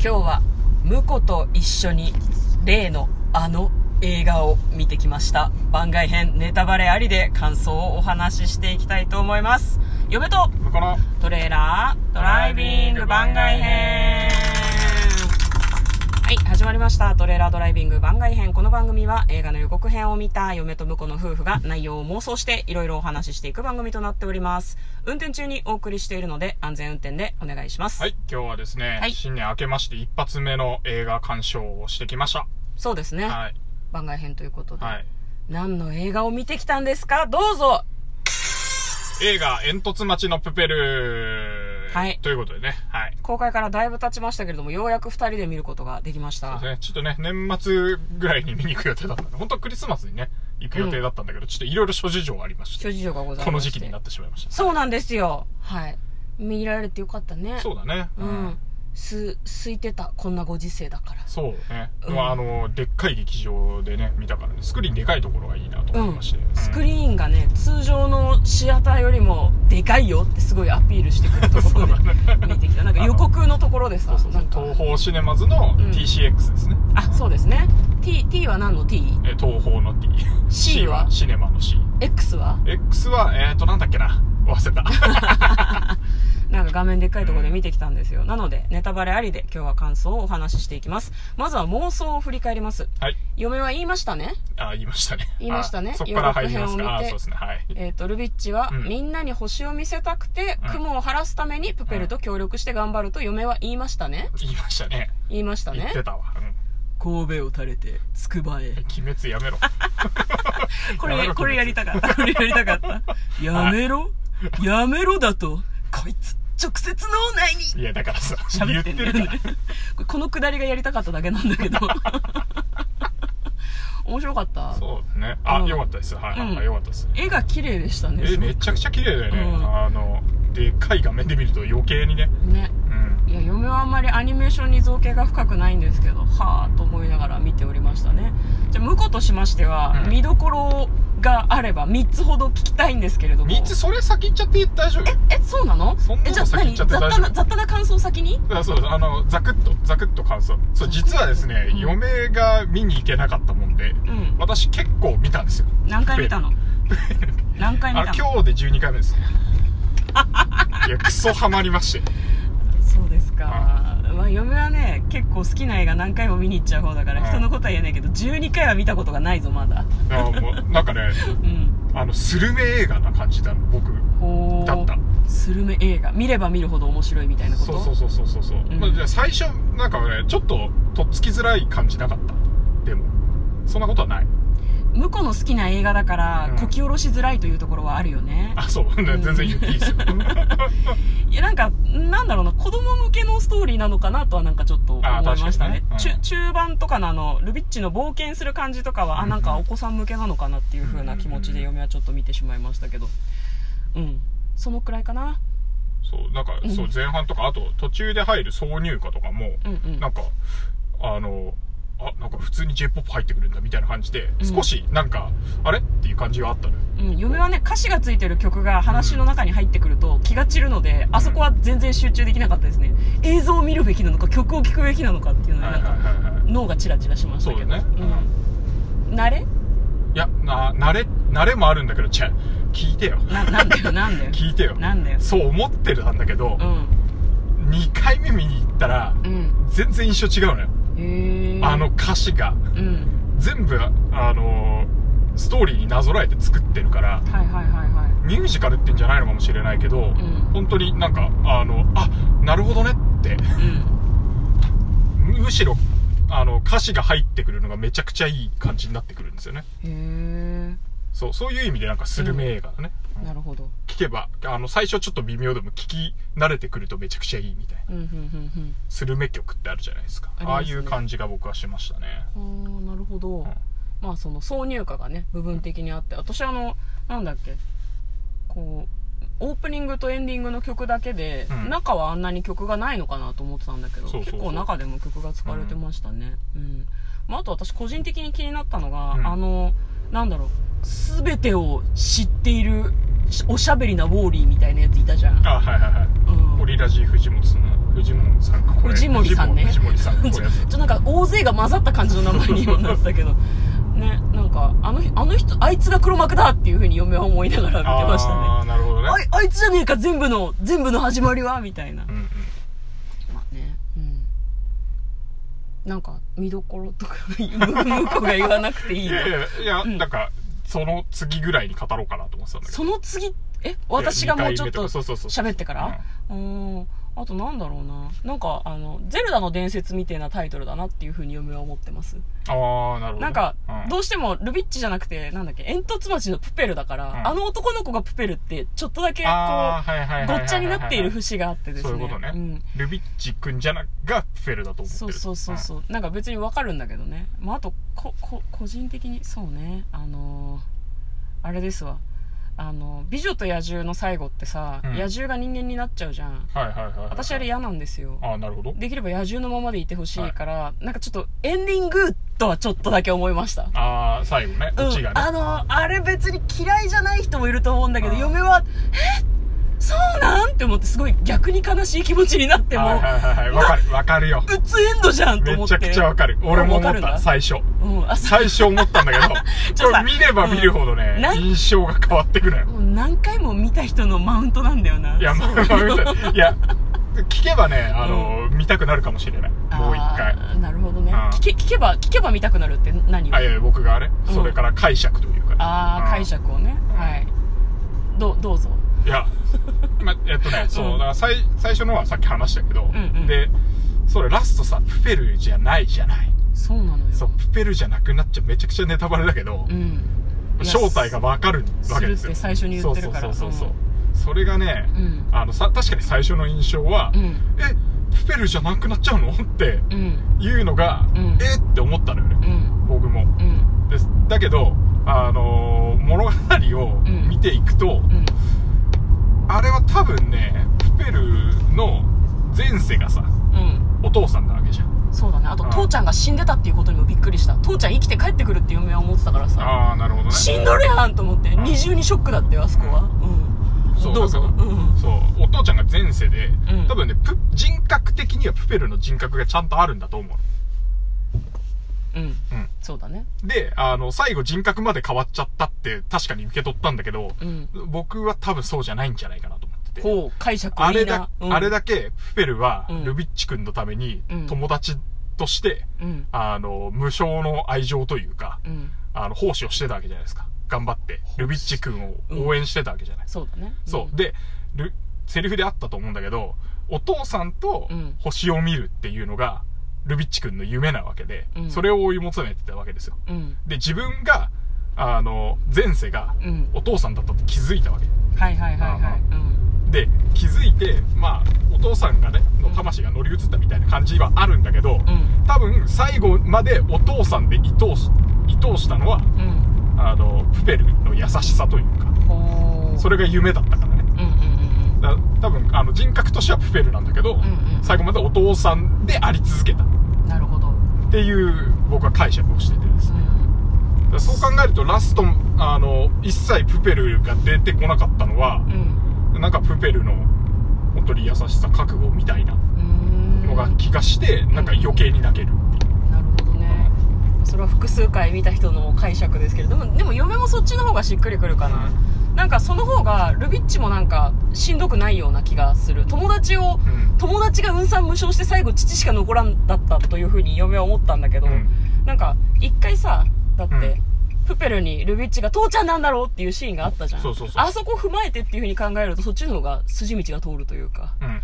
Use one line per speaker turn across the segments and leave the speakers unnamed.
今日は婿と一緒に例のあの映画を見てきました。番外編ネタバレありで感想をお話ししていきたいと思います。嫁とトレーラードライビング番外編はい始まりました。トレーラードライビング番外編。この番組は映画の予告編を見た嫁と婿の夫婦が内容を妄想していろいろお話ししていく番組となっております。運転中にお送りしているので安全運転でお願いします。
はい今日はですね、
はい。
新年明けまして一発目の映画鑑賞をしてきました。
そうですね、
はい。
番外編ということで、
はい。
何の映画を見てきたんですか？どうぞ。
映画煙突町のプペル
はい。
ということでね。はい。
公開からだいぶ経ちましたけれどもようやく2人で見ることができました。
そうですね。ちょっとね年末ぐらいに見に行く予定だったんで本当はクリスマスにね行く予定だったんだけど、ちょっといろいろ諸事情がありまして
諸事情がございまして。
この時期になってしまいました
そうなんですよ。はい。見られてよかったね。
そうだね。
うん。す空いてたこんなご時世だから。
そうね、
うん。
まあ、あのでっかい劇場でね見たからねスクリーンでかいところがいいなと
うん
思いまして、
スクリーンがね通常のシアターよりもでかいよってすごいアピールしてくるところで 見てきた。なんか予告のところでさ
そうそうそう。東宝シネマズの
うん。
TCX ですね、
あそうですね。T, T は何の T?
え東宝の T
C は？
シネマの C
X は
？X はえっ、ー、となんだっけな。忘れた
なんか画面でっかいところで見てきたんですよ。なので、ネタバレありで今日は感想をお話ししていきます。まずは妄想を振り返ります。
はい
嫁は言いましたね。
あ言いましたね
言いましたね
あそこから入りますか？あ
予告編を見て
そうですねはい
えっ、と、ルビッチは、
うん
みんなに星を見せたくて、
うん
雲を晴らすためにプペルと協力して頑張ると嫁は言いましたね。
言いましたね
言いましたね
言って。たわ、うん
神戸を垂れて、つくばへ。
鬼滅やめろ
これ、これやりたかった。これやりたかった。やめろ？やめろだと、こいつ、直接脳内に
いやだからさ
喋って
るから。
このくだりがやりたかっただけなんだけど。面白かった。
そうねあ、
うん
よかったですはい
うん
よかったです
絵が綺麗でしたね。
えめちゃくちゃ綺麗だよね、
うん
あのでっかい画面で見ると余計にね
ね。
うん
いや、嫁はあんまりアニメーションに造形が深くないんですけど、はぁと思いながら見ておりましたね。じゃあ、婿としましては、
うん
見どころがあれば3つほど聞きたいんですけれども。
3つそれ先言っちゃって大丈夫？
え、そうなの？
そんなの先言っちゃって
雑
大丈夫。
雑多な感想先に？
あそうあのザクッとザクッと感想。そう実はですね、
うん。
嫁が見に行けなかったもんで
うん。
私結構見たんですよ。
何回見たの？何回見
あ
たの？
今日で12回目ですいやクソハマりまして。
そうですか。まあ、嫁はね、結構好きな映画何回も見に行っちゃう方だから、
うん。
人のことは言えないけど、12回は見たことがないぞ、まだ。
なんかね
うん。
あのスルメ映画な感じだ僕。だった。
スルメ映画。見れば見るほど面白いみたいなこと？
そうそうそうそうそうそう、
うん。
まあ、じゃあ最初なんかねちょっととっつきづらい感じなかった。でも。そんなことはない
向こうの好きな映画だから、
うん
こき下ろしづらいというところはあるよね。
あそう、全然言っていいですよ
いや、なんか、なんだろうな、子供向けのストーリーなのかなとはなんかちょっと思いましたね。
ね
中中盤とかのあの、ルビッチの冒険する感じとかは、あ、
うん
なんかお子さん向けなのかなっていう風な気持ちで嫁はちょっと見てしまいましたけど。うん。そのくらいかな。
そうなんか、
うん
そう前半とかあと途中で入る挿入歌とかも、
うんうん。
なんかあのあなんか普通に j p o p 入ってくるんだみたいな感じで、
うん
少しなんかあれ？っていう感じがあったのよ
うん、嫁はね、歌詞がついてる曲が話の中に入ってくると気が散るので、あそこは全然集中できなかったですね。映像を見るべきなのか、曲を聴くべきなのかっていうので、
はい
なんか、
はいはいはい
脳がチラチラしましたけど。
そうだね
うん。慣れ？
いやな慣れ慣れもあるんだけどちゃ聞いてよ
な、なんだよ、なんだよ。
聞いてよ
なんだよ。
そう思ってたんだけど
う、ん。
2回目見に行ったら
うん。
全然印象違うのよ。あの、歌詞が
うん。
全部あのストーリーになぞらえて作ってるから
はいはいはいは
ミュージカルってんじゃないのかもしれないけど、
い。うん。
本当になんかあのあなるほどねって
うん。
むしろあの歌詞が入ってくるのがめちゃくちゃいい感じになってくるんですよね
へ
そうそういう意味でなんかスルメ映画だね、
え。なるほど。
聞けばあの最初ちょっと微妙でも聞き慣れてくるとめちゃくちゃいいみたいな。
うん、うん、うん、
スルメ曲ってあるじゃないですか。
あね。
ああいう感じが僕はしましたね。
うん。ああ、なるほど。まあその挿入歌がね部分的にあって私あのなんだっけ。こうオープニングとエンディングの曲だけで、
うん。
中はあんなに曲がないのかなと思ってたんだけど結構中でも曲が使われてましたね。うん、まあ、あと私個人的に気になったのが、
うん。
あのなんだろう全てを知っているおしゃべりなウォーリーみたいなやついたじゃん、
あはいはいはい。
うん。
オリラジ藤本さん藤森さん。がこれ
藤森さんね。
藤森さん
ちょ
れやつ。
ちょなんか大勢が混ざった感じの名前にもなってたけど。ねなんかあのあの人あいつが黒幕だっていうふうに嫁は思いながら見てましたね。
ああなるほどね。
あいあいつじゃねえか全部の全部の始まりはみたいな。
うんうん。
まあねうん。なんか見どころとか 向こうが言わなくていいの。
いやいやいや、
うん。
なんかその次ぐらいに語ろうかなと思ってたんだけど。
その次え私がもうちょっと喋ってから？うんあとなんだろうな。なんかあの「ゼルダの伝説」みたいなタイトルだなっていうふうに嫁は思ってます。
ああなるほど。ね、
なんか、
うん。
どうしてもルビッチじゃなくて、なんだっけ、煙突町のプペルだから、
ん。
あの男の子がプペルって、ちょっとだけこう、ごっちゃになっている節があってですね。
そういうことね、
ん。
ルビッチ君じゃながフェルだと思ってる。
そうそうそうそう、なんか別にわかるんだけどね。まあ、あと、こ、こ、個人的に、そうね、あのーあれですわ。あの、美女と野獣の最後ってさ、
うん。
野獣が人間になっちゃうじゃん。
うんはいはいはいはい。
私あれ嫌なんですよ。
ああなるほど。
できれば野獣のままでいてほしいから、なんかちょっとエンディングとはちょっとだけ思いました。
ああ最後ね。オチがね、
あのあれ別に嫌いじゃない人もいると思うんだけど
うん。
嫁はえ？そうなん？って思ってすごい逆に悲しい気持ちになっても、
はいはいはいはい。わかるわかるよ。
うつエンドじゃんと思って。
めちゃくちゃわかる。俺も思っ
わかるんだ？
た最初。
うん、
最初。思ったんだけど。
ちょさ
これ見れば見るほどね、
うんなん
印象が変わってくのよ。
もう何回も見た人のマウントなんだよな。い
や、まあ、まあいや、聞けばね、あの、見たくなるかもしれない。もう一回。
あーなるほどね。
うん。
聞け聞けば聞けば見たくなるって何？を
あ、いやいや、僕がね、
うん。
それから解釈というか。
あー解釈をね、
うん。
はい。どどうぞ
いや、ま、えっとね、そうう、
ん。
だから最、最初のはさっき話したけど、
んうん。
で、それラストさ、プペルじゃないじゃない。
そうなのよ。
そう、プペルじゃなくなっちゃうめちゃくちゃネタバレだけど、
うん。いや
正体がわかるわけですよ。
するって最初に言ってるから。
そうそうそうそう。それがね、
うん。
あの、さ、確かに最初の印象は、
うん。
え、プペルじゃなくなっちゃうの？って
うん。
いうのが、
うん。
えって思ったのよね。
うん。
僕も。
うん。
です。だけど、あのー物語を
うん。
見ていくと、
うん
あれは多分ね、プペルの前世がさ、
うん。
お父さんなわけじゃん。
そうだね。あと
うん。
父ちゃんが死んでたっていうことにもびっくりした。父ちゃん生きて帰ってくるって嫁は思ってたからさ。
ああ、なるほどね。
死んどるやんと思って
ん。
二重にショックだったよあそこは。うん。
そう
どうぞ。うん
そう、お父ちゃんが前世で、
うん。
多分ね、プ人格的にはプペルの人格がちゃんとあるんだと思う。
うん。
うん。
そうだね。
で、あの、最後人格まで変わっちゃったって確かに受け取ったんだけど、
うん。
僕は多分そうじゃないんじゃないかなと思ってて。
こう解釈いいな。
あれだ、
うん。
あれだけ、プペルは
うん、
ルビッチ君のために
うん、
友達として、
うん。
あの、無償の愛情というか、
うん。
あの、奉仕をしてたわけじゃないですか。頑張って、ルビッチ君を応援してたわけじゃない。
そうだね。
そう。で、ル、セリフであったと思うんだけど、お父さんと
うん。
星を見るっていうのが、ルビッチ君の夢なわけで、
うん。
それを追い求めてたわけですよ。
うん。
で、自分が、あの、前世が
うん。
お父さんだったって気づいたわけ。
はいはいはいはい。うん。
で、気づいて、まあ、お父さんがね、の魂が乗り移ったみたいな感じはあるんだけど、
うん。
多分、最後までお父さんで愛おし、愛おしたのは、
うん。
あの、プペルの優しさというか、それが夢だったからだ多分、あの、人格としてはプペルなんだけど、
んうん。
最後までお父さんであり続けた。っ
うんなるほど。
ていう、僕は解釈をしててです
う
ね。
ん。
だからそう考えると、ラスト、あの、一切プペルが出てこなかったのは、
うん。
なんかプペルの、本当に優しさ、覚悟みたいなのが気がして、なんか余計に泣けるっていう。
なるほどね。それは複数回見た人の解釈ですけれどもでも嫁もそっちの方がしっくりくるかな、なんかその方がルビッチもなんかしんどくないような気がする。友達を
うん。
友達が運算無償して最後父しか残らんだったというふうに嫁は思ったんだけど、
うん。
なんか一回さだって、
うん。
プペルにルビッチが父ちゃんなんだろうっていうシーンがあったじゃん。
そうそうそう。
あそこを踏まえてっていうふうに考えるとそっちの方が筋道が通るというか。うん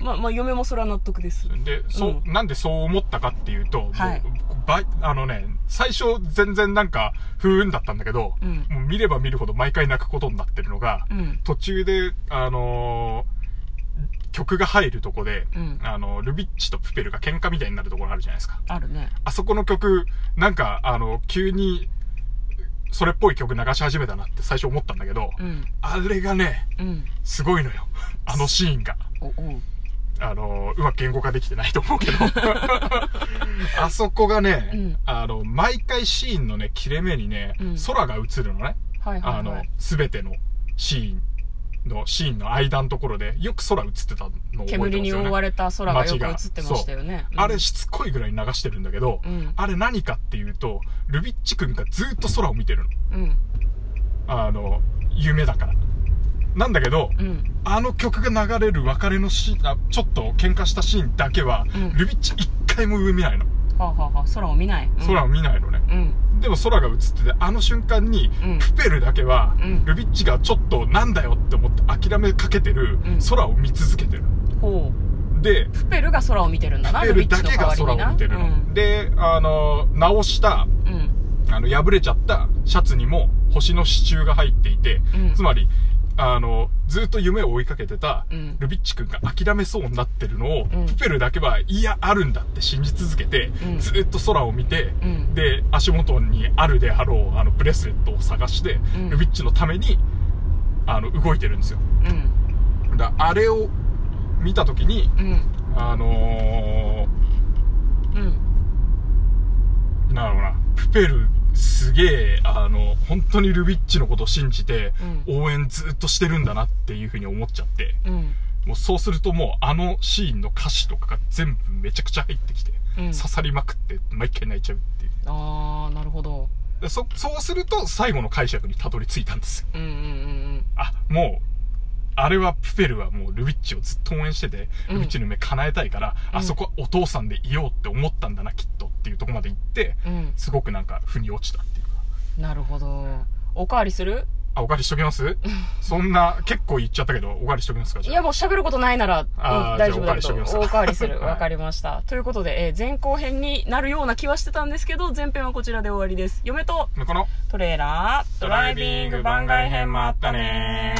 まあまあ嫁もそれは納得です。
うん。で、そう、なんでそう思ったかっていうと、
はい。
ばあのね、最初全然なんか、不運だったんだけど、
うん。
もう見れば見るほど毎回泣くことになってるのが、
うん。
途中で、あのー曲が入るとこで、
うん。
あの、ルビッチとプペルが喧嘩みたいになるところあるじゃないですか。
あるね。
あそこの曲、なんか、あの、急に、それっぽい曲流し始めたなって最初思ったんだけど、
うん。
あれがね、
うん。
すごいのよ。あのシーンが。
おおう
あの、うまく言語化できてないと思うけど。あそこがね、
うん
あの、毎回シーンのね、切れ目にね、
うん
空が映るのね。
はいはい
あの
はい、
すべてのシーンのシーンの間のところで、よく空映ってたのを覚えてますよ、ね。
煙に覆われた空がよく映ってましたよね。うん
あれしつこいぐらい流してるんだけど、
うん
あれ何かっていうと、ルビッチ君がずっと空を見てるの。
うん。
あの、夢だから。なんだけど、
うん。
あの曲が流れる別れのシーン、あちょっと喧嘩したシーンだけは、
うん
ルビッチ一回も上見ないの。
はあ、はあはあ、空を見ない。うん
空を見ないのね。
うん。
でも空が映ってて、あの瞬間に、
うん
プペルだけは、
うん
ルビッチがちょっとなんだよって思って諦めかけてる
うん
空を見続けてる。
ほう。
で、
プペルが空を見てるんだな、
プペルだけが空を見てるの。
うん。
で、あの、直した、
うん。
あの、破れちゃったシャツにも星の支柱が入っていて、
うん
つまり、あの、ずっと夢を追いかけてた
うん
ルビッチ君が諦めそうになってるのを、
うん
プペルだけは、いや、あるんだって信じ続けて、
うん
ずっと空を見て、
うん
で、足元にあるであろう、あの、ブレスレットを探して、
うん
ルビッチのために、あの、動いてるんですよ。
うん。
だあれを見たときに、
うん。
あの
うん。
ー、なんだろうな、プペル、すげえ、あの、本当にルビッチのことを信じて、応援ずっとしてるんだなっていうふうに思っちゃって、
うん。
もうそうするともうあのシーンの歌詞とかが全部めちゃくちゃ入ってきて、
うん
刺さりまくって毎回泣いちゃうっていう。
あー、なるほど。
でそ、そうすると最後の解釈にたどり着いたんですよ。
うんうんうん
あ、もう、あれはプペルはもうルビッチをずっと応援してて、
うん
ルビッチの夢叶えたいから、
うん
あそこはお父さんでいようって思ったんだな、きっとっていうところまで行って、
うん。うん。
すごくなんか腑に落ちたっていうか。
なるほど。おかわりする？
あ、お借りしときます？そんな、結構言っちゃったけど、お借りしときますかじゃあ
いや、もう喋ることないなら、大丈夫だ
ときます
おかわりする。
は い
わかりました。ということで、えー前後編になるような気はしてたんですけど、前編はこちらで終わりです。嫁と
この、
トレーラー、ドライビング番外編もあったね